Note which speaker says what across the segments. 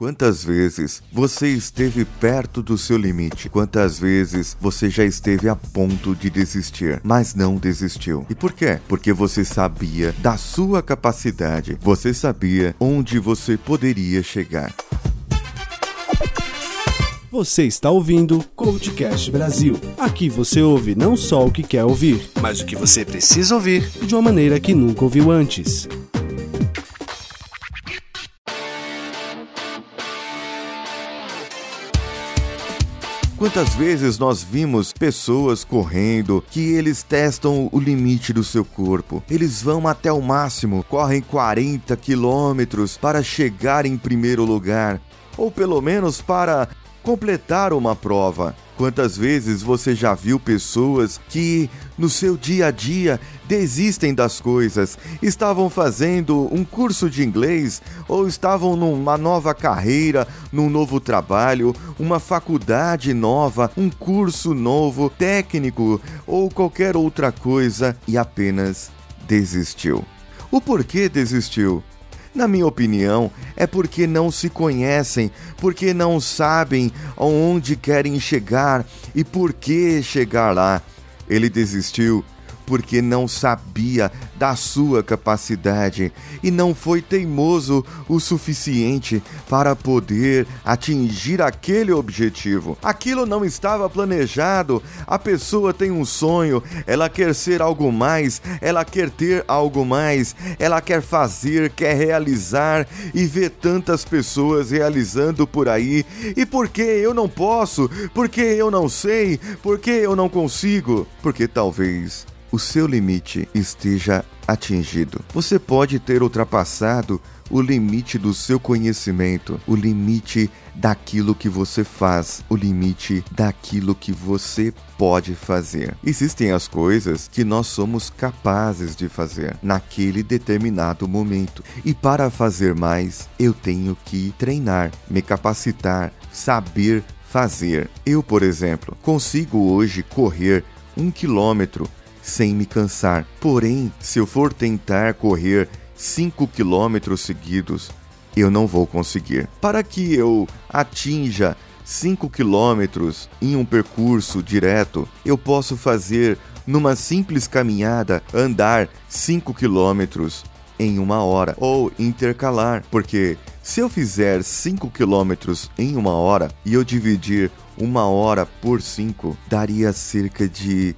Speaker 1: Quantas vezes você esteve perto do seu limite? Quantas vezes você já esteve a ponto de desistir, mas não desistiu? E por quê? Porque você sabia da sua capacidade, você sabia onde você poderia chegar.
Speaker 2: Você está ouvindo Coachcast Brasil. Aqui você ouve não só o que quer ouvir,
Speaker 3: mas o que você precisa ouvir
Speaker 2: de uma maneira que nunca ouviu antes.
Speaker 1: Quantas vezes nós vimos pessoas correndo que eles testam o limite do seu corpo? Eles vão até o máximo, correm 40 quilômetros para chegar em primeiro lugar, ou pelo menos para completar uma prova. Quantas vezes você já viu pessoas que no seu dia a dia desistem das coisas, estavam fazendo um curso de inglês ou estavam numa nova carreira, num novo trabalho, uma faculdade nova, um curso novo, técnico ou qualquer outra coisa e apenas desistiu. O porquê desistiu? Na minha opinião, é porque não se conhecem, porque não sabem aonde querem chegar e por que chegar lá. Ele desistiu porque não sabia da sua capacidade e não foi teimoso o suficiente para poder atingir aquele objetivo. Aquilo não estava planejado. A pessoa tem um sonho, ela quer ser algo mais, ela quer ter algo mais, ela quer fazer, quer realizar e ver tantas pessoas realizando por aí. E por que eu não posso? Por que eu não sei? Por que eu não consigo? Porque talvez o seu limite esteja atingido. Você pode ter ultrapassado o limite do seu conhecimento, o limite daquilo que você faz, o limite daquilo que você pode fazer. Existem as coisas que nós somos capazes de fazer naquele determinado momento. E para fazer mais, eu tenho que treinar, me capacitar, saber fazer. Eu, por exemplo, consigo hoje correr um quilômetro sem me cansar. Porém, se eu for tentar correr 5 quilômetros seguidos, eu não vou conseguir. Para que eu atinja 5 quilômetros em um percurso direto, eu posso fazer numa simples caminhada andar 5 quilômetros em uma hora ou intercalar, porque se eu fizer 5 quilômetros em uma hora e eu dividir uma hora por 5, daria cerca de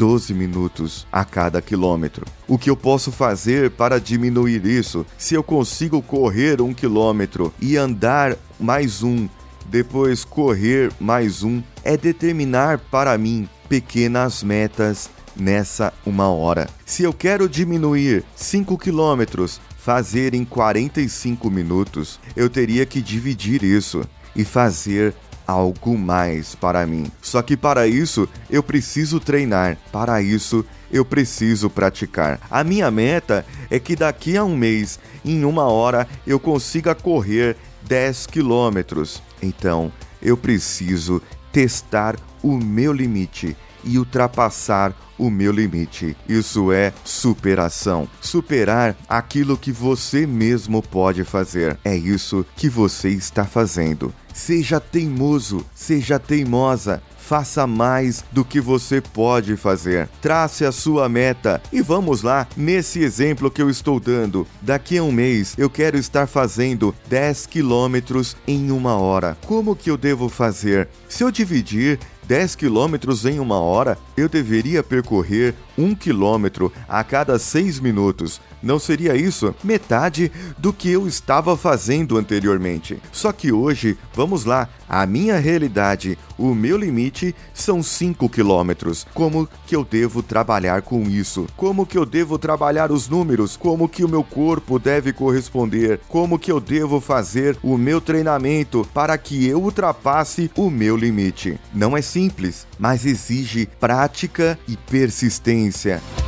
Speaker 1: 12 minutos a cada quilômetro. O que eu posso fazer para diminuir isso? Se eu consigo correr um quilômetro e andar mais um, depois correr mais um, é determinar para mim pequenas metas nessa uma hora. Se eu quero diminuir 5 quilômetros, fazer em 45 minutos, eu teria que dividir isso e fazer algo mais para mim. Só que para isso eu preciso treinar, para isso eu preciso praticar. A minha meta é que daqui a um mês, em uma hora, eu consiga correr 10 quilômetros. Então eu preciso testar o meu limite e ultrapassar o meu limite. Isso é superação. Superar aquilo que você mesmo pode fazer. É isso que você está fazendo. Seja teimoso, seja teimosa, faça mais do que você pode fazer. Trace a sua meta e vamos lá, nesse exemplo que eu estou dando. Daqui a um mês eu quero estar fazendo 10 quilômetros em uma hora. Como que eu devo fazer? Se eu dividir 10 quilômetros em uma hora, eu deveria percorrer um quilômetro a cada seis minutos. Não seria isso metade do que eu estava fazendo anteriormente? Só que hoje, vamos lá, a minha realidade, o meu limite são 5 quilômetros. Como que eu devo trabalhar com isso? Como que eu devo trabalhar os números? Como que o meu corpo deve corresponder? Como que eu devo fazer o meu treinamento para que eu ultrapasse o meu limite? Não é simples, mas exige prática e persistência. Ciência.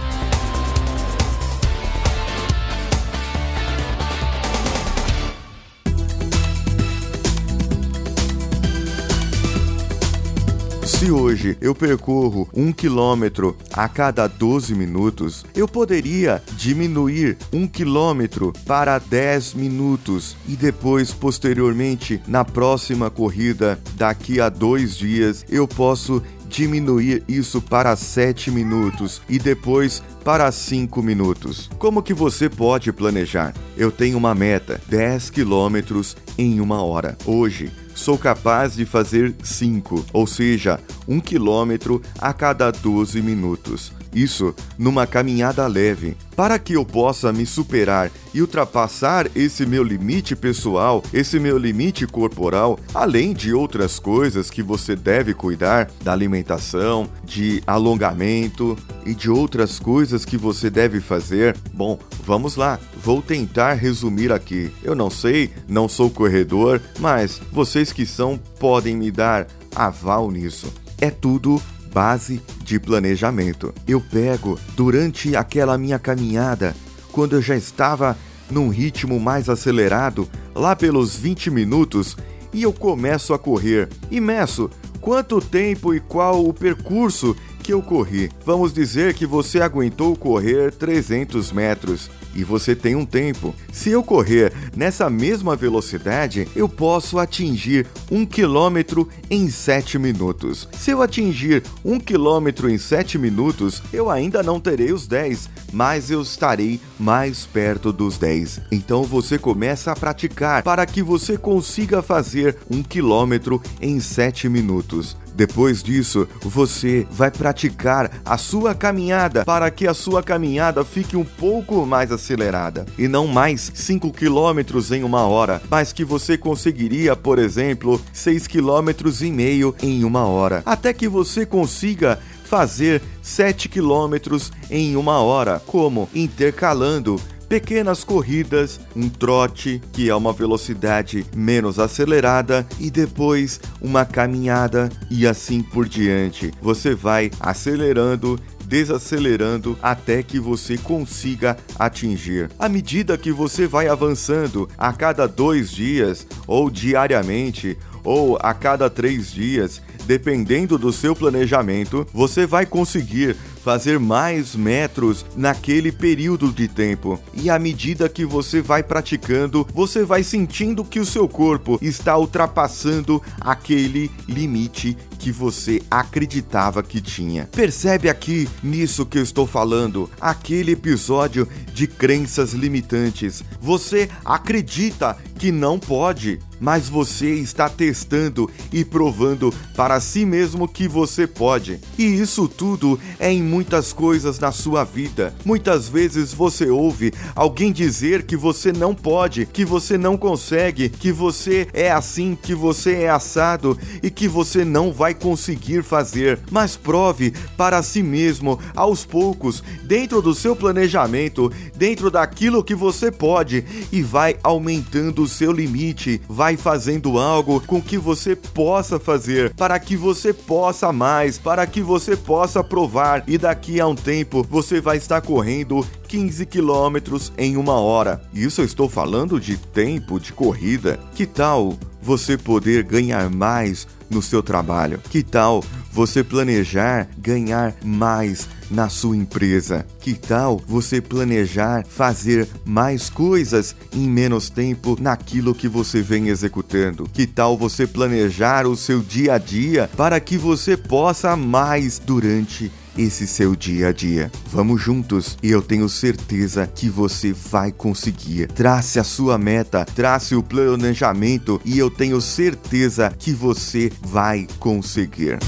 Speaker 1: Se hoje eu percorro um quilômetro a cada 12 minutos, eu poderia diminuir um quilômetro para 10 minutos e depois, posteriormente, na próxima corrida, daqui a dois dias, eu posso diminuir isso para 7 minutos e depois para 5 minutos. Como que você pode planejar? Eu tenho uma meta, 10 quilômetros em uma hora. Hoje, sou capaz de fazer 5, ou seja, 1 quilômetro a cada 12 minutos. Isso numa caminhada leve. Para que eu possa me superar e ultrapassar esse meu limite pessoal, esse meu limite corporal, além de outras coisas que você deve cuidar, da alimentação, de alongamento e de outras coisas que você deve fazer. Bom, vamos lá. Vou tentar resumir aqui. Eu não sei, não sou corredor, mas vocês que são podem me dar aval nisso. É tudo base de planejamento. Eu pego durante aquela minha caminhada, quando eu já estava num ritmo mais acelerado, lá pelos 20 minutos, e eu começo a correr e meço quanto tempo e qual o percurso que eu corri. Vamos dizer que você aguentou correr 300 metros e você tem um tempo. Se eu correr nessa mesma velocidade, eu posso atingir um quilômetro em 7 minutos. Se eu atingir um quilômetro em 7 minutos, eu ainda não terei os 10, mas eu estarei mais perto dos 10. Então você começa a praticar para que você consiga fazer um quilômetro em 7 minutos. Depois disso, você vai praticar a sua caminhada para que a sua caminhada fique um pouco mais acelerada e não mais 5 km em uma hora, mas que você conseguiria, por exemplo, 6 km e meio em uma hora, até que você consiga fazer 7 quilômetros em uma hora, como intercalando pequenas corridas, um trote, que é uma velocidade menos acelerada, e depois uma caminhada e assim por diante. Você vai acelerando desacelerando até que você consiga atingir. À medida que você vai avançando a cada dois dias, ou diariamente, ou a cada três dias, dependendo do seu planejamento, você vai conseguir fazer mais metros naquele período de tempo. E à medida que você vai praticando, você vai sentindo que o seu corpo está ultrapassando aquele limite que você acreditava que tinha. Percebe aqui nisso que eu estou falando, aquele episódio de crenças limitantes. Você acredita que não pode, mas você está testando e provando para si mesmo que você pode. E isso tudo é em muitas coisas na sua vida. Muitas vezes você ouve alguém dizer que você não pode, que você não consegue, que você é assim, que você é assado e que você não vai conseguir fazer, mas prove para si mesmo, aos poucos, dentro do seu planejamento, dentro daquilo que você pode, e vai aumentando o seu limite, vai fazendo algo com que você possa fazer, para que você possa mais, para que você possa provar, e daqui a um tempo você vai estar correndo 15 quilômetros em uma hora. Isso eu estou falando de tempo de corrida. Que tal você poder ganhar mais no seu trabalho? Que tal você planejar ganhar mais na sua empresa? Que tal você planejar fazer mais coisas em menos tempo naquilo que você vem executando? Que tal você planejar o seu dia a dia para que você possa mais durante esse seu dia a dia. Vamos juntos e eu tenho certeza que você vai conseguir. Trace a sua meta, trace o planejamento e eu tenho certeza que você vai conseguir.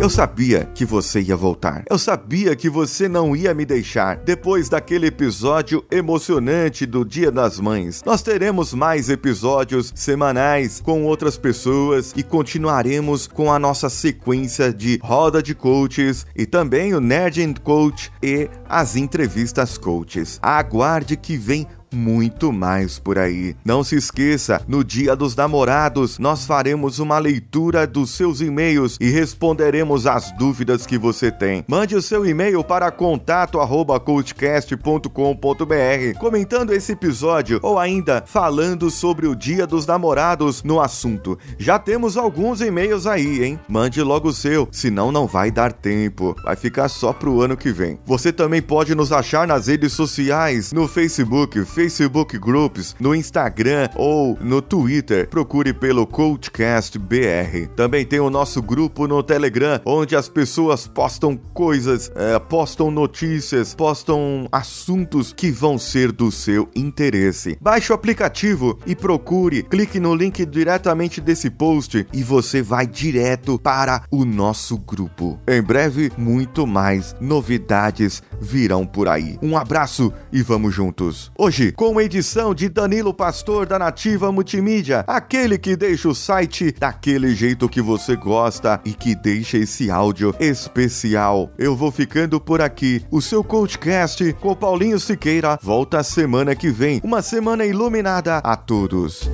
Speaker 1: Eu sabia que você ia voltar. Eu sabia que você não ia me deixar. Depois daquele episódio emocionante do Dia das Mães, nós teremos mais episódios semanais com outras pessoas e continuaremos com a nossa sequência de roda de coaches e também o Nerd Coach e as entrevistas coaches. Aguarde que vem muito mais por aí. Não se esqueça, no Dia dos Namorados, nós faremos uma leitura dos seus e-mails e responderemos as dúvidas que você tem. Mande o seu e-mail para contato@coachcast.com.br, comentando esse episódio ou ainda falando sobre o Dia dos Namorados no assunto. Já temos alguns e-mails aí, hein? Mande logo o seu, senão não vai dar tempo. Vai ficar só pro ano que vem. Você também pode nos achar nas redes sociais, no Facebook, Facebook Groups, no Instagram ou no Twitter. Procure pelo Coachcast BR. Também tem o nosso grupo no Telegram, onde as pessoas postam coisas, é, postam notícias, postam assuntos que vão ser do seu interesse. Baixe o aplicativo e procure, clique no link diretamente desse post e você vai direto para o nosso grupo. Em breve, muito mais novidades virão por aí. Um abraço e vamos juntos. Hoje, com edição de Danilo Pastor da Nativa Multimídia, aquele que deixa o site daquele jeito que você gosta e que deixa esse áudio especial. Eu vou ficando por aqui. O seu Coachcast com Paulinho Siqueira volta semana que vem. Uma semana iluminada a todos.